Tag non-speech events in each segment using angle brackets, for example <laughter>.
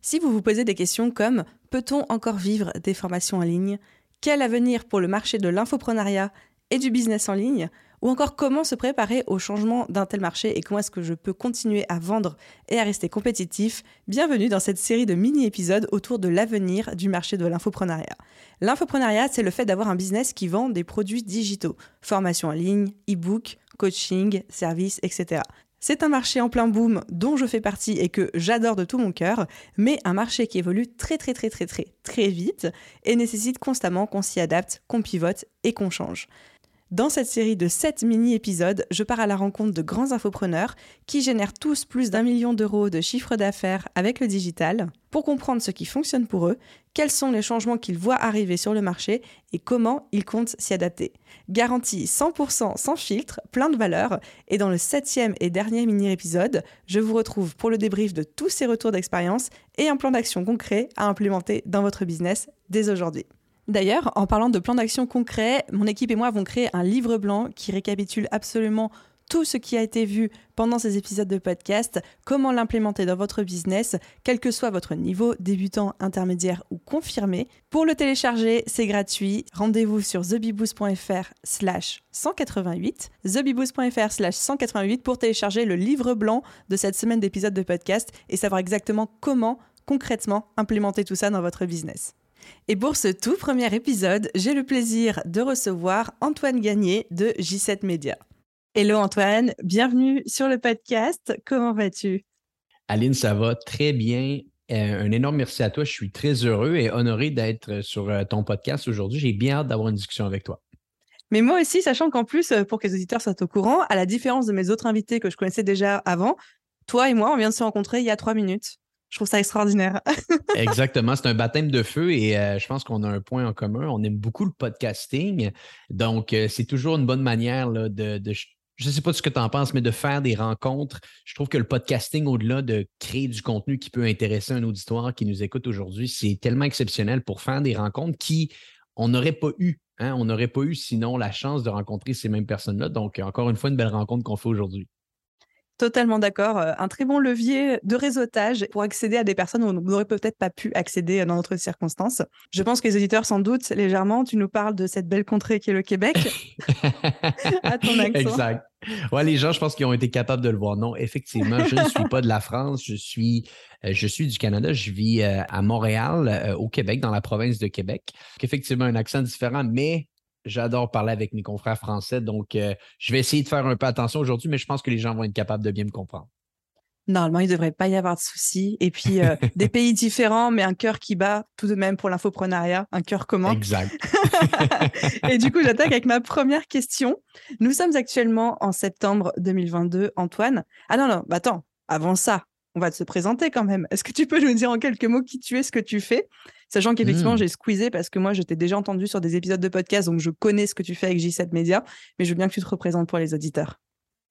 Si vous vous posez des questions comme peut-on encore vivre des formations en ligne? Quel avenir pour le marché de l'infoprenariat et du business en ligne? Ou encore comment se préparer au changement d'un tel marché et comment est-ce que je peux continuer à vendre et à rester compétitif? Bienvenue dans cette série de mini-épisodes autour de l'avenir du marché de l'infoprenariat. L'infoprenariat, c'est le fait d'avoir un business qui vend des produits digitaux, formation en ligne, e-book, coaching, services, etc. C'est un marché en plein boom dont je fais partie et que j'adore de tout mon cœur, mais un marché qui évolue très très très très très très vite et nécessite constamment qu'on s'y adapte, qu'on pivote et qu'on change. Dans cette série de 7 mini-épisodes, je pars à la rencontre de grands infopreneurs qui génèrent tous plus d'un million d'euros de chiffre d'affaires avec le digital pour comprendre ce qui fonctionne pour eux, quels sont les changements qu'ils voient arriver sur le marché et comment ils comptent s'y adapter. Garantie 100% sans filtre, plein de valeur. Et dans le septième et dernier mini-épisode, je vous retrouve pour le débrief de tous ces retours d'expérience et un plan d'action concret à implémenter dans votre business dès aujourd'hui. D'ailleurs, en parlant de plan d'action concret, mon équipe et moi avons créé un livre blanc qui récapitule absolument tout ce qui a été vu pendant ces épisodes de podcast, comment l'implémenter dans votre business, quel que soit votre niveau, débutant, intermédiaire ou confirmé. Pour le télécharger, c'est gratuit. Rendez-vous sur thebiboost.fr slash 188, thebiboost.fr slash 188 pour télécharger le livre blanc de cette semaine d'épisodes de podcast et savoir exactement comment concrètement implémenter tout ça dans votre business. Et pour ce tout premier épisode, j'ai le plaisir de recevoir Antoine Gagné de J7 Media. Hello Antoine, bienvenue sur le podcast. Comment vas-tu? Aline, ça va très bien. Euh, un énorme merci à toi. Je suis très heureux et honoré d'être sur euh, ton podcast aujourd'hui. J'ai bien hâte d'avoir une discussion avec toi. Mais moi aussi, sachant qu'en plus, euh, pour que les auditeurs soient au courant, à la différence de mes autres invités que je connaissais déjà avant, toi et moi, on vient de se rencontrer il y a trois minutes. Je trouve ça extraordinaire. <laughs> Exactement, c'est un baptême de feu et euh, je pense qu'on a un point en commun. On aime beaucoup le podcasting. Donc, euh, c'est toujours une bonne manière de, je ne sais pas ce que tu en penses, mais de faire des rencontres. Je trouve que le podcasting, au-delà de créer du contenu qui peut intéresser un auditoire qui nous écoute aujourd'hui, c'est tellement exceptionnel pour faire des rencontres qui on n'aurait pas eu. Hein. On n'aurait pas eu sinon la chance de rencontrer ces mêmes personnes-là. Donc, encore une fois, une belle rencontre qu'on fait aujourd'hui. Totalement d'accord. Euh, un très bon levier de réseautage pour accéder à des personnes où on n'aurait peut-être pas pu accéder dans d'autres circonstances. Je pense que les auditeurs s'en doutent légèrement. Tu nous parles de cette belle contrée qui est le Québec. <laughs> à ton accent. Exact. Ouais, les gens, je pense qu'ils ont été capables de le voir. Non, effectivement, je ne suis pas de la France. Je suis, euh, je suis du Canada. Je vis euh, à Montréal, au Québec, dans la province de Québec. Effectivement, un accent différent, mais J'adore parler avec mes confrères français, donc euh, je vais essayer de faire un peu attention aujourd'hui, mais je pense que les gens vont être capables de bien me comprendre. Normalement, il ne devrait pas y avoir de soucis. Et puis, euh, <laughs> des pays différents, mais un cœur qui bat tout de même pour l'infoprenariat, un cœur commun. Exact. <laughs> et du coup, j'attaque avec ma première question. Nous sommes actuellement en septembre 2022, Antoine. Ah non, non, bah attends, avant ça, on va te se présenter quand même. Est-ce que tu peux nous dire en quelques mots qui tu es, ce que tu fais? Sachant qu'effectivement, mmh. j'ai squeezé parce que moi, je t'ai déjà entendu sur des épisodes de podcast, donc je connais ce que tu fais avec J7 Media, mais je veux bien que tu te représentes pour les auditeurs.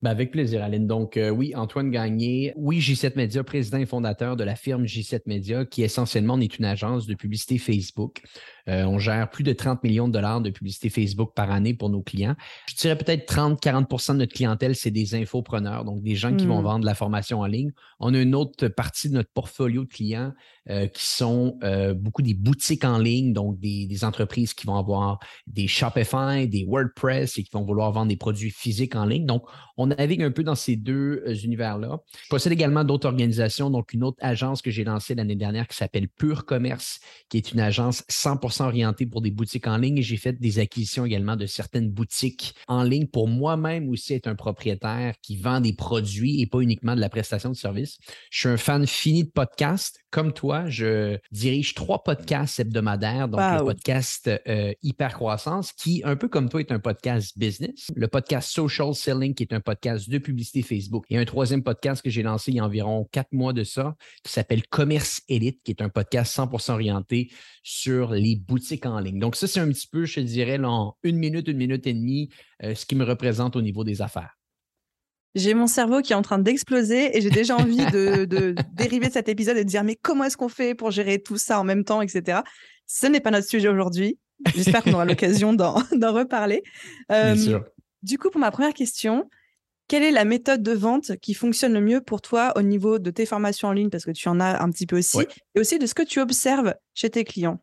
Ben avec plaisir, Aline. Donc, euh, oui, Antoine Gagné, oui, J7 Media, président et fondateur de la firme J7 Media, qui essentiellement est une agence de publicité Facebook. Euh, on gère plus de 30 millions de dollars de publicité Facebook par année pour nos clients. Je dirais peut-être 30-40% de notre clientèle, c'est des infopreneurs, donc des gens qui vont hmm. vendre de la formation en ligne. On a une autre partie de notre portfolio de clients euh, qui sont beaucoup des boutiques en ligne, donc des, des, entreprises qui vont avoir des Shopify, des WordPress et qui vont vouloir vendre des produits physiques en ligne. Donc, on navigue un peu dans ces deux euh, univers-là. Je possède également d'autres organisations, donc une autre agence que j'ai lancée l'année dernière qui s'appelle Pure Commerce, qui est une agence 100% 100% orienté pour des boutiques en ligne et j'ai fait des acquisitions également de certaines boutiques en ligne pour moi-même aussi être un propriétaire qui vend des produits et pas uniquement de la prestation de service. Je suis un fan fini de podcasts. Comme toi, je dirige trois podcasts hebdomadaires, donc le podcast euh, Hyper Croissance, qui, un peu comme toi, est un podcast business. Le podcast Social Selling, qui est un podcast de publicité Facebook. Et un troisième podcast que j'ai lancé il y a environ quatre mois de ça, qui s'appelle Commerce Élite, qui est un podcast 100% orienté sur les boutiques en ligne. Donc, ça, c'est un petit peu, je dirais, en une minute, une minute et demie, euh, ce qui me représente au niveau des affaires. J'ai mon cerveau qui est en train d'exploser et j'ai déjà envie de, <laughs> dériver de cet épisode et de dire mais comment est-ce qu'on fait pour gérer tout ça en même temps, etc. Ce n'est pas notre sujet aujourd'hui. J'espère qu'on aura <laughs> l'occasion d'en reparler. Bien euh, sûr. Du coup, pour ma première question, quelle est la méthode de vente qui fonctionne le mieux pour toi au niveau de tes formations en ligne, parce que tu en as un petit peu aussi, et aussi de ce que tu observes chez tes clients?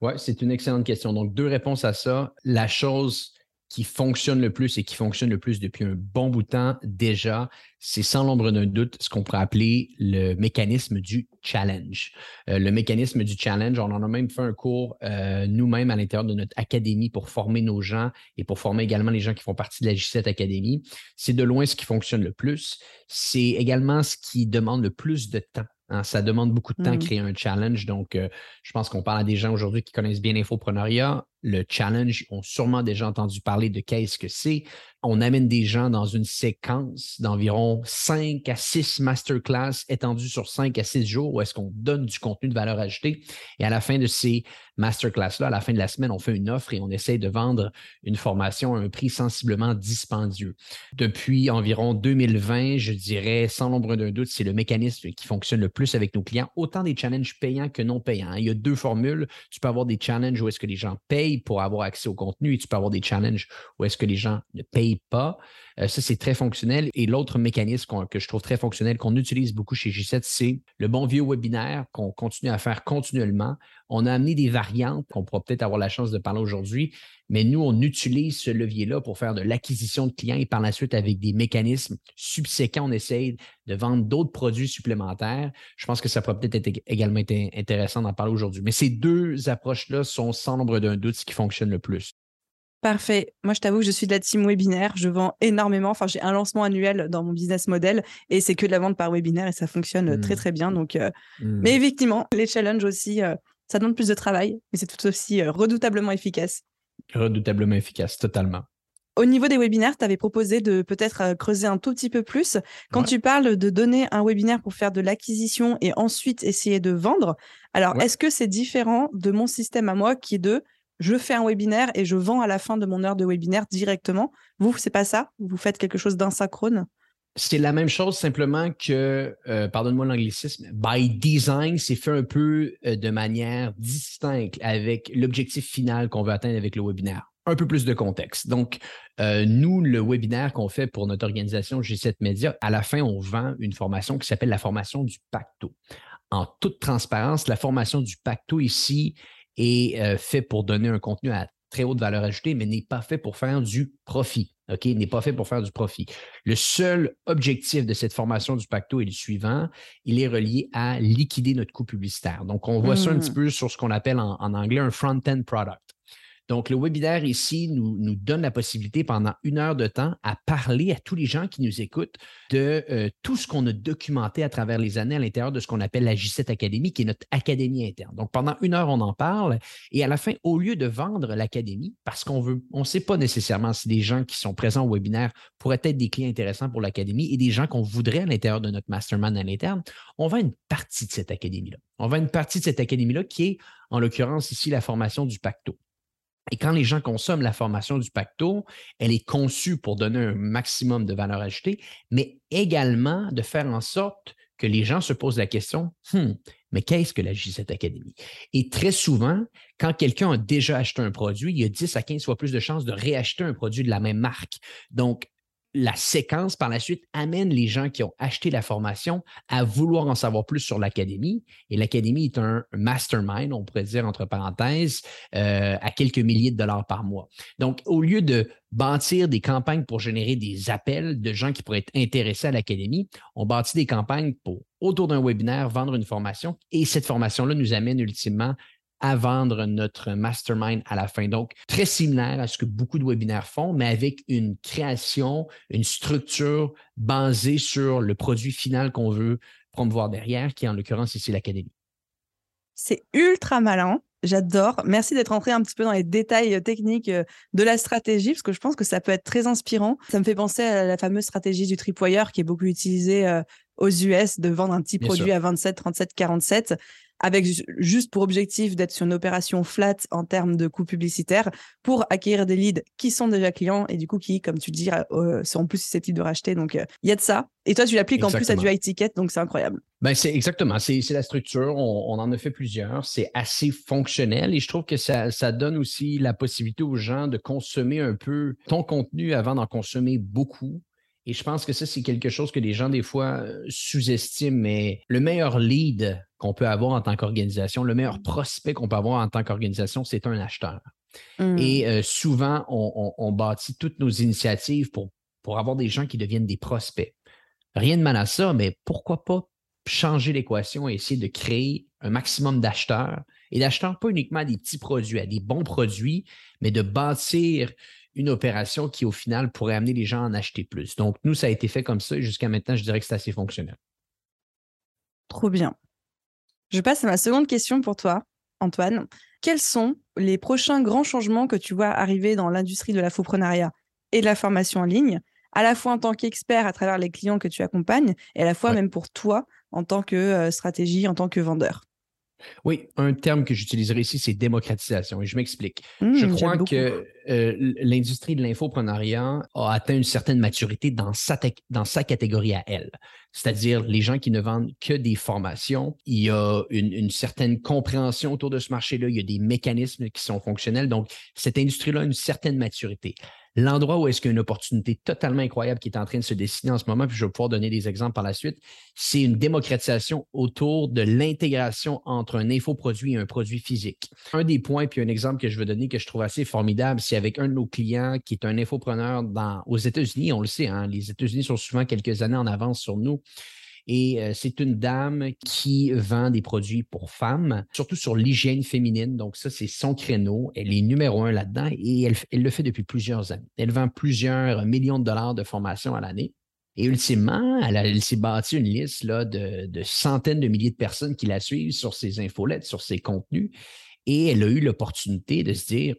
Oui, c'est une excellente question. Donc, deux réponses à ça. La chose qui fonctionne le plus et qui fonctionne le plus depuis un bon bout de temps déjà, c'est sans l'ombre d'un doute ce qu'on pourrait appeler le mécanisme du challenge. Euh, le mécanisme du challenge, on en a même fait un cours euh, nous-mêmes à l'intérieur de notre académie pour former nos gens et pour former également les gens qui font partie de la J7 Academy. C'est de loin ce qui fonctionne le plus. C'est également ce qui demande le plus de temps Hein, ça demande beaucoup de temps de mmh. créer un challenge. Donc, euh, je pense qu'on parle à des gens aujourd'hui qui connaissent bien l'infoprenariat. Le challenge, ont sûrement déjà entendu parler de qu'est-ce que c'est on amène des gens dans une séquence d'environ 5 à 6 masterclass étendues sur 5 à 6 jours où est-ce qu'on donne du contenu de valeur ajoutée. Et à la fin de ces masterclass-là, à la fin de la semaine, on fait une offre et on essaye de vendre une formation à un prix sensiblement dispendieux. Depuis environ 2020, je dirais, sans l'ombre d'un doute, c'est le mécanisme qui fonctionne le plus avec nos clients, autant des challenges payants que non payants. Il y a deux formules. Tu peux avoir des challenges où est-ce que les gens payent pour avoir accès au contenu et tu peux avoir des challenges où est-ce que les gens ne payent pas. Euh, ça, c'est très fonctionnel. Et l'autre mécanisme que je trouve très fonctionnel, qu'on utilise beaucoup chez G7, c'est le bon vieux webinaire qu'on continue à faire continuellement. On a amené des variantes qu'on pourra peut-être avoir la chance de parler aujourd'hui, mais nous, on utilise ce levier-là pour faire de l'acquisition de clients et par la suite, avec des mécanismes subséquents, on essaye de vendre d'autres produits supplémentaires. Je pense que ça pourrait peut-être être également intéressant d'en parler aujourd'hui. Mais ces deux approches-là sont sans nombre d'un doute ce qui fonctionne le plus. Parfait. Moi, je t'avoue que je suis de la team webinaire. Je vends énormément. Enfin, j'ai un lancement annuel dans mon business model et c'est que de la vente par webinaire et ça fonctionne euh, très, mmh. très bien. Donc, euh, mmh. Mais effectivement, les challenges aussi, euh, ça demande plus de travail, mais c'est tout aussi redoutablement efficace. Redoutablement efficace, totalement. Au niveau des webinaires, tu avais proposé de peut-être creuser un tout petit peu plus. Quand tu parles de donner un webinaire pour faire de l'acquisition et ensuite essayer de vendre, alors est-ce que c'est différent de mon système à moi qui est de je fais un webinaire et je vends à la fin de mon heure de webinaire directement. Vous, c'est pas ça? Vous faites quelque chose d'insynchrone? C'est la même chose, simplement que, euh, pardonne-moi l'anglicisme, by design, c'est fait un peu euh, de manière distincte avec l'objectif final qu'on veut atteindre avec le webinaire. Un peu plus de contexte. Donc, euh, nous, le webinaire qu'on fait pour notre organisation G7 Media, à la fin, on vend une formation qui s'appelle la formation du pacto. En toute transparence, la formation du pacto ici est euh, fait pour donner un contenu à très haute valeur ajoutée, mais n'est pas fait pour faire du profit. OK? N'est pas fait pour faire du profit. Le seul objectif de cette formation du Pacto est le suivant. Il est relié à liquider notre coût publicitaire. Donc, on voit ça un petit mmh. peu sur ce qu'on appelle en anglais un front-end product. Donc, le webinaire ici nous, donne la possibilité pendant une heure de temps à parler à tous les gens qui nous écoutent de euh, tout ce qu'on a documenté à travers les années à l'intérieur de ce qu'on appelle la J7 Académie, qui est notre académie interne. Donc, pendant une heure, on en parle et à la fin, au lieu de vendre l'académie, parce qu'on veut, on ne sait pas nécessairement si les gens qui sont présents au webinaire pourraient être des clients intéressants pour l'académie et des gens qu'on voudrait à l'intérieur de notre mastermind à l'interne, on vend une partie de cette académie-là. On vend une partie de cette académie-là qui est, en l'occurrence ici, la formation du pacto. Et quand les gens consomment la formation du pacto, elle est conçue pour donner un maximum de valeur ajoutée, mais également de faire en sorte que les gens se posent la question, hmm, mais qu'est-ce que la J7 Academy? Et très souvent, quand quelqu'un a déjà acheté un produit, il y a 10 à 15 fois plus de chances de réacheter un produit de la même marque. Donc, la séquence par la suite amène les gens qui ont acheté la formation à vouloir en savoir plus sur l'académie. Et l'académie est un mastermind, on pourrait dire entre parenthèses, euh, à quelques milliers de dollars par mois. Donc, au lieu de bâtir des campagnes pour générer des appels de gens qui pourraient être intéressés à l'académie, on bâtit des campagnes pour, autour d'un webinaire, vendre une formation. Et cette formation-là nous amène ultimement à vendre notre mastermind à la fin. Donc, très similaire à ce que beaucoup de webinaires font, mais avec une création, une structure basée sur le produit final qu'on veut promouvoir derrière, qui est en l'occurrence ici l'académie. C'est ultra malin. J'adore. Merci d'être entré un petit peu dans les détails techniques euh, de la stratégie, parce que je pense que ça peut être très inspirant. Ça me fait penser à la fameuse stratégie du tripwire qui est beaucoup utilisée euh, aux US de vendre un petit produit à 27, 37, 47 avec juste pour objectif d'être sur une opération flat en termes de coûts publicitaires pour acquérir des leads qui sont déjà clients et du coup qui, comme tu dis, euh, sont plus susceptibles de racheter. Donc, euh, il y a de ça. Et toi, tu l'appliques en plus à du high ticket, donc c'est incroyable. Ben, c'est exactement, c'est la structure. On, en a fait plusieurs. C'est assez fonctionnel et je trouve que ça, ça donne aussi la possibilité aux gens de consommer un peu ton contenu avant d'en consommer beaucoup. Et je pense que ça, c'est quelque chose que les gens, des fois, euh, sous-estiment. Mais le meilleur lead qu'on peut avoir en tant qu'organisation, le meilleur prospect qu'on peut avoir en tant qu'organisation, c'est un acheteur. Mmh. Et euh, souvent, on, bâtit toutes nos initiatives pour, pour avoir des gens qui deviennent des prospects. Rien de mal à ça, mais pourquoi pas changer l'équation et essayer de créer un maximum d'acheteurs et d'acheteurs pas uniquement à des petits produits, à des bons produits, mais de bâtir une opération qui, au final, pourrait amener les gens à en acheter plus. Donc, nous, ça a été fait comme ça et jusqu'à maintenant, je dirais que c'est assez fonctionnel. Trop bien. Je passe à ma seconde question pour toi, Antoine. Quels sont les prochains grands changements que tu vois arriver dans l'industrie de la l'infoprenariat et de la formation en ligne, à la fois en tant qu'expert à travers les clients que tu accompagnes et à la fois même pour toi en tant que euh, stratégie, en tant que vendeur? Oui, un terme que j'utiliserai ici, c'est démocratisation. Et je m'explique. je mmh, crois que euh, l'industrie de l'infoprenariat a atteint une certaine maturité dans sa, dans sa catégorie à elle. C'est-à-dire les gens qui ne vendent que des formations. Il y a une, une certaine compréhension autour de ce marché-là. Il y a des mécanismes qui sont fonctionnels. Donc, cette industrie-là a une certaine maturité. L'endroit où est-ce qu'il y a une opportunité totalement incroyable qui est en train de se dessiner en ce moment, puis je vais pouvoir donner des exemples par la suite, c'est une démocratisation autour de l'intégration entre un infoproduit et un produit physique. Un des points, puis un exemple que je veux donner que je trouve assez formidable, c'est avec un de nos clients qui est un infopreneur dans, aux États-Unis. On le sait, hein, les États-Unis sont souvent quelques années en avance sur nous. Et euh, c'est une dame qui vend des produits pour femmes, surtout sur l'hygiène féminine. Donc, ça, c'est son créneau. Elle est numéro un là-dedans et elle, le fait depuis plusieurs années. Elle vend plusieurs millions de dollars de formation à l'année. Et ultimement, elle, s'est bâtie une liste de, de, centaines de milliers de personnes qui la suivent sur ses infolettes, sur ses contenus. Et elle a eu l'opportunité de se dire,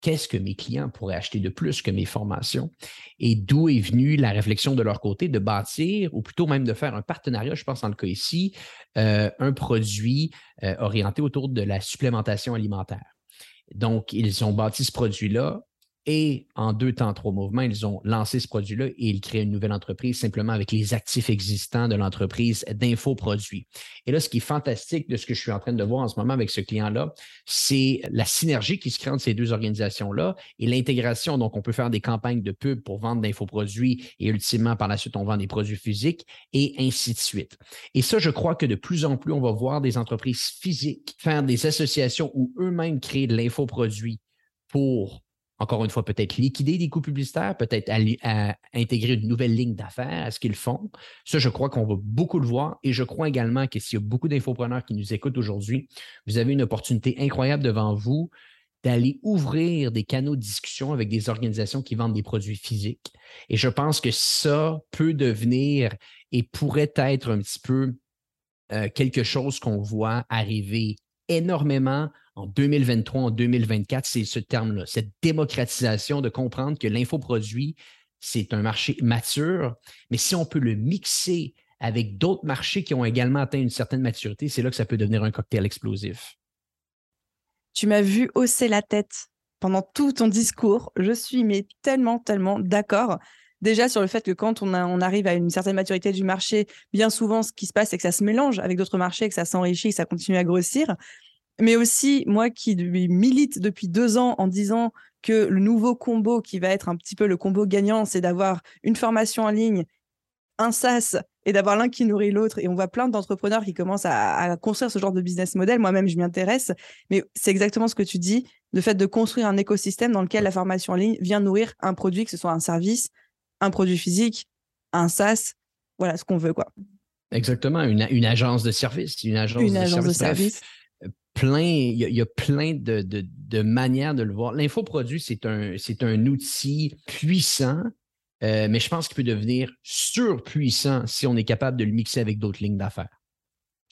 qu'est-ce que mes clients pourraient acheter de plus que mes formations? Et d'où est venue la réflexion de leur côté de bâtir ou plutôt même de faire un partenariat, je pense dans le cas ici, euh, un produit euh, orienté autour de la supplémentation alimentaire. Donc, ils ont bâti ce produit-là et en deux temps, trois mouvements, ils ont lancé ce produit-là et ils créent une nouvelle entreprise simplement avec les actifs existants de l'entreprise d'infoproduits. Et là, ce qui est fantastique de ce que je suis en train de voir en ce moment avec ce client-là, c'est la synergie qui se crée entre ces deux organisations-là et l'intégration. Donc, on peut faire des campagnes de pub pour vendre d'infoproduits et ultimement, par la suite, on vend des produits physiques et ainsi de suite. Et ça, je crois que de plus en plus, on va voir des entreprises physiques faire des associations ou eux-mêmes créer de l'infoproduit pour encore une fois, peut-être liquider des coûts publicitaires, peut-être intégrer une nouvelle ligne d'affaires à ce qu'ils font. Ça, je crois qu'on va beaucoup le voir et je crois également que s'il y a beaucoup d'infopreneurs qui nous écoutent aujourd'hui, vous avez une opportunité incroyable devant vous d'aller ouvrir des canaux de discussion avec des organisations qui vendent des produits physiques. Et je pense que ça peut devenir et pourrait être un petit peu euh, quelque chose qu'on voit arriver énormément en 2023, en 2024, c'est ce terme-là, cette démocratisation de comprendre que l'infoproduit, c'est un marché mature, mais si on peut le mixer avec d'autres marchés qui ont également atteint une certaine maturité, c'est là que ça peut devenir un cocktail explosif. Tu m'as vu hausser la tête pendant tout ton discours. Je suis mais tellement, tellement d'accord. Déjà sur le fait que quand on, on, arrive à une certaine maturité du marché, bien souvent, ce qui se passe, c'est que ça se mélange avec d'autres marchés, que ça s'enrichit, que ça continue à grossir mais aussi moi qui milite depuis deux ans en disant que le nouveau combo qui va être un petit peu le combo gagnant, c'est d'avoir une formation en ligne, un SaaS et d'avoir l'un qui nourrit l'autre. Et on voit plein d'entrepreneurs qui commencent à, construire ce genre de business model. Moi-même, je m'y intéresse. Mais c'est exactement ce que tu dis, le fait de construire un écosystème dans lequel la formation en ligne vient nourrir un produit, que ce soit un service, un produit physique, un SaaS, voilà ce qu'on veut. quoi. Exactement, une, agence de service. Une agence, de, service plein, il y a, plein de, manières de le voir. L'infoproduit, c'est un, un outil puissant, euh, mais je pense qu'il peut devenir surpuissant si on est capable de le mixer avec d'autres lignes d'affaires.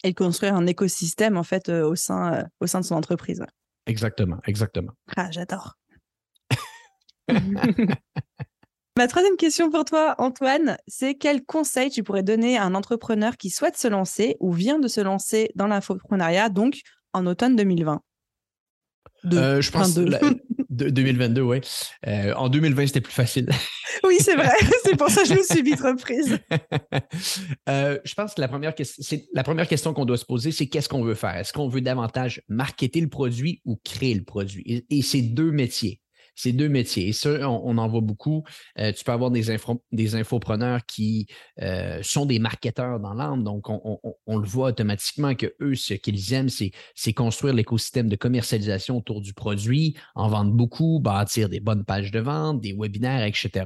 Et construire un écosystème, en fait, euh, au, sein, euh, au sein de son entreprise. Exactement, exactement. Ah, j'adore. <laughs> Ma troisième question pour toi, Antoine, c'est quel conseil tu pourrais donner à un entrepreneur qui souhaite se lancer ou vient de se lancer dans l'infopreneuriat, donc en automne 2020 euh, je pense de <laughs> 2022, oui. Euh, en 2020, c'était plus facile. oui, c'est vrai. <laughs> C'est pour ça que je me suis vite reprise. <laughs> Euh, je pense que la première, la première question qu'on doit se poser, c'est qu'est-ce qu'on veut faire? Est-ce qu'on veut davantage marketer le produit ou créer le produit? Et, et c'est deux métiers c'est deux métiers. Et ça, on, en voit beaucoup. Euh, tu peux avoir des, infopreneurs qui euh, sont des marketeurs dans l'âme. Donc, on, le voit automatiquement que eux, ce qu'ils aiment, c'est construire l'écosystème de commercialisation autour du produit, en vendre beaucoup, bâtir des bonnes pages de vente, des webinaires, etc.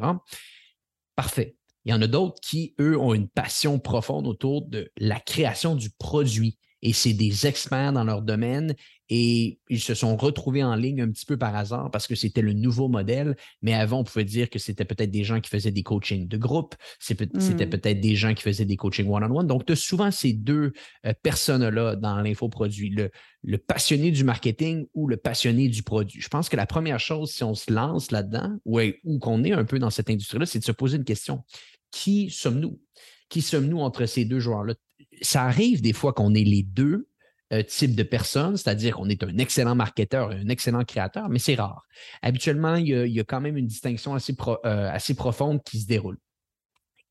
Parfait. Il y en a d'autres qui, eux, ont une passion profonde autour de la création du produit et c'est des experts dans leur domaine et ils se sont retrouvés en ligne un petit peu par hasard parce que c'était le nouveau modèle. Mais avant, on pouvait dire que c'était peut-être des gens qui faisaient des coachings de groupe, c'était hmm. peut-être des gens qui faisaient des coachings one-on-one. Donc, tu as souvent ces deux euh, personnes-là dans l'infoproduit, le, le passionné du marketing ou le passionné du produit. Je pense que la première chose, si on se lance là-dedans ou, ou qu'on est un peu dans cette industrie-là, c'est de se poser une question. Qui sommes-nous? Qui sommes-nous entre ces deux joueurs-là? Ça arrive des fois qu'on est les deux, euh, type de personne, c'est-à-dire qu'on est un excellent marketeur et un excellent créateur, mais c'est rare. Habituellement, il y, a, quand même une distinction assez, euh, assez profonde qui se déroule.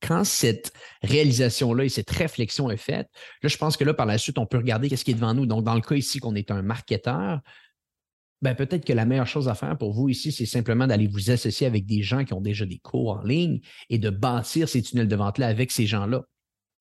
Quand cette réalisation-là et cette réflexion est faite, là, je pense que là, par la suite, on peut regarder qu'est-ce qui est devant nous. Donc, dans le cas ici qu'on est un marketeur, ben, peut-être que la meilleure chose à faire pour vous ici, c'est simplement d'aller vous associer avec des gens qui ont déjà des cours en ligne et de bâtir ces tunnels de vente-là avec ces gens-là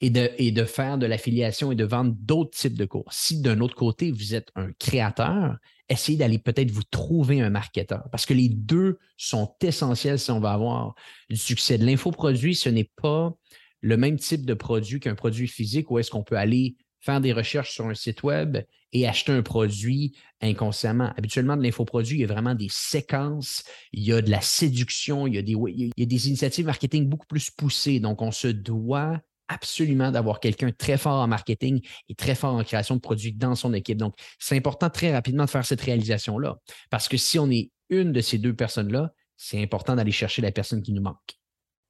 et de, et de faire de l'affiliation et de vendre d'autres types de cours. Si d'un autre côté, vous êtes un créateur, essayez d'aller peut-être vous trouver un marketeur parce que les deux sont essentiels si on va avoir du succès. De l'infoproduit, ce n'est pas le même type de produit qu'un produit physique où est-ce qu'on peut aller faire des recherches sur un site web et acheter un produit inconsciemment. Habituellement, de l'infoproduit, il y a vraiment des séquences, il y a de la séduction, il y a des, il y a des initiatives marketing beaucoup plus poussées. Donc, on se doit absolument d'avoir quelqu'un très fort en marketing et très fort en création de produits dans son équipe. Donc, c'est important très rapidement de faire cette réalisation-là. Parce que si on est une de ces deux personnes-là, c'est important d'aller chercher la personne qui nous manque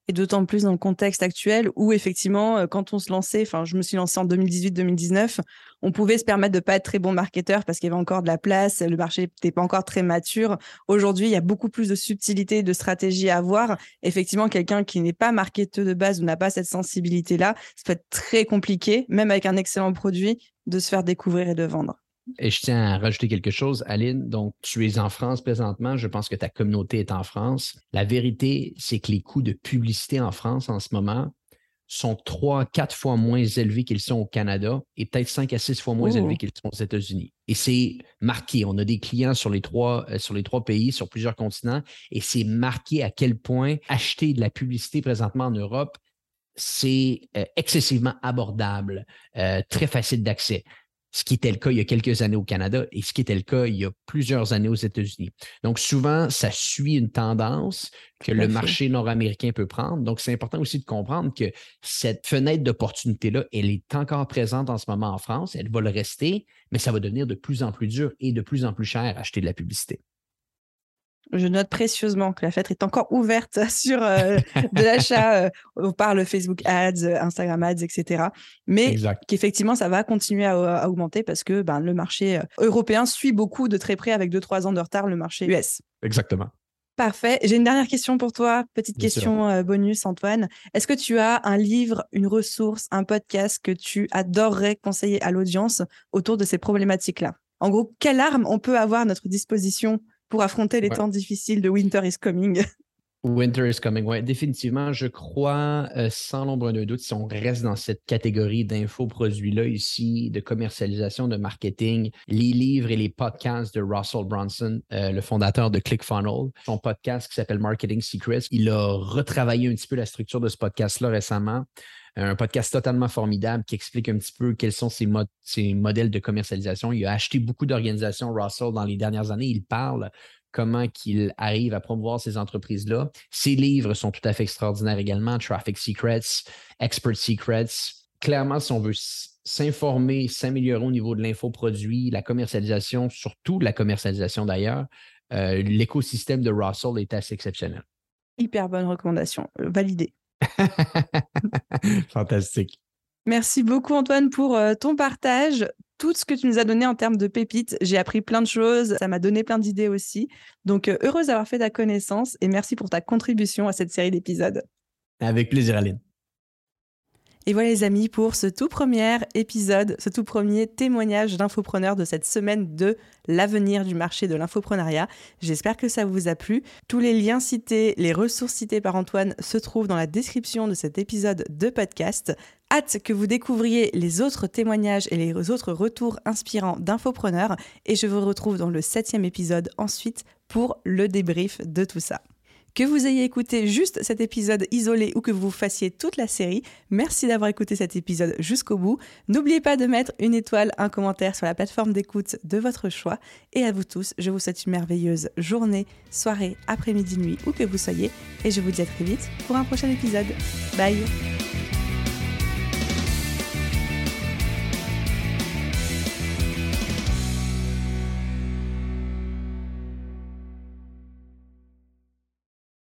et d'autant plus dans le contexte actuel où effectivement, euh, quand on se lançait, enfin, je me suis lancée en 2018-2019, on pouvait se permettre de pas être très bon marketeur parce qu'il y avait encore de la place, le marché n'était pas encore très mature. Aujourd'hui, il y a beaucoup plus de subtilité, de stratégie à avoir. Effectivement, quelqu'un qui n'est pas marketeur de base ou n'a pas cette sensibilité-là, ça peut être très compliqué, même avec un excellent produit, de se faire découvrir et de vendre. Et je tiens à rajouter quelque chose, Aline. Donc, tu es en France présentement. Je pense que ta communauté est en France. La vérité, c'est que les coûts de publicité en France en ce moment sont trois, quatre fois moins élevés qu'ils sont au Canada et peut-être cinq à six fois moins élevés qu'ils sont aux États-Unis. Et c'est marqué. On a des clients sur les trois, euh, sur les trois pays, sur plusieurs continents, et c'est marqué à quel point acheter de la publicité présentement en Europe, c'est euh, excessivement abordable, euh, très facile d'accès ce qui était le cas il y a quelques années au Canada et ce qui était le cas il y a plusieurs années aux États-Unis. Donc, souvent, ça suit une tendance que le marché nord-américain peut prendre. Donc, c'est important aussi de comprendre que cette fenêtre d'opportunité-là, elle est encore présente en ce moment en France, elle va le rester, mais ça va devenir de plus en plus dur et de plus en plus cher à acheter de la publicité je note précieusement que la fête est encore ouverte <laughs> sur euh, de l'achat euh, on parle Facebook Ads, Instagram Ads, etc. Mais qu'effectivement, ça va continuer à, augmenter parce que ben, le marché euh, européen suit beaucoup de très près avec 2-3 ans de retard le marché US. Exactement. Parfait. J'ai une dernière question pour toi. Petite question bonus, Antoine. Est-ce que tu as un livre, une ressource, un podcast que tu adorerais conseiller à l'audience autour de ces problématiques-là? En gros, quelle arme on peut avoir à notre disposition pour affronter les temps difficiles de Winter is Coming. <laughs> Winter is coming, oui, définitivement. Je crois, euh, sans l'ombre d'un doute, si on reste dans cette catégorie d'infoproduits-là ici, de commercialisation, de marketing, les livres et les podcasts de Russell Brunson, euh, le fondateur de ClickFunnels, son podcast qui s'appelle Marketing Secrets, il a retravaillé un petit peu la structure de ce podcast-là récemment. Un podcast totalement formidable qui explique un petit peu quels sont ses, modèles de commercialisation. Il a acheté beaucoup d'organisations, Russell, dans les dernières années. Il parle comment il arrive à promouvoir ces entreprises-là. Ses livres sont tout à fait extraordinaires également. Traffic Secrets, Expert Secrets. Clairement, si on veut s'informer, s'améliorer au niveau de l'infoproduit, la commercialisation, surtout la commercialisation d'ailleurs, euh, l'écosystème de Russell est assez exceptionnel. Hyper bonne recommandation, validée. <laughs> Fantastique. Merci beaucoup Antoine pour euh, ton partage, tout ce que tu nous as donné en termes de pépites. J'ai appris plein de choses, ça m'a donné plein d'idées aussi. Donc heureuse d'avoir fait ta connaissance et merci pour ta contribution à cette série d'épisodes. Avec plaisir Aline. Et voilà les amis pour ce tout premier épisode, ce tout premier témoignage d'infopreneur de cette semaine de l'avenir du marché de l'infoprenariat. J'espère que ça vous a plu. Tous les liens cités, les ressources citées par Antoine se trouvent dans la description de cet épisode de podcast. Hâte que vous découvriez les autres témoignages et les autres retours inspirants d'infopreneurs et je vous retrouve dans le septième épisode ensuite pour le débrief de tout ça. Que vous ayez écouté juste cet épisode isolé ou que vous fassiez toute la série, merci d'avoir écouté cet épisode jusqu'au bout. N'oubliez pas de mettre une étoile, un commentaire sur la plateforme d'écoute de votre choix. Et à vous tous, je vous souhaite une merveilleuse journée, soirée, après-midi, nuit, où que vous soyez. Et je vous dis à très vite pour un prochain épisode. Bye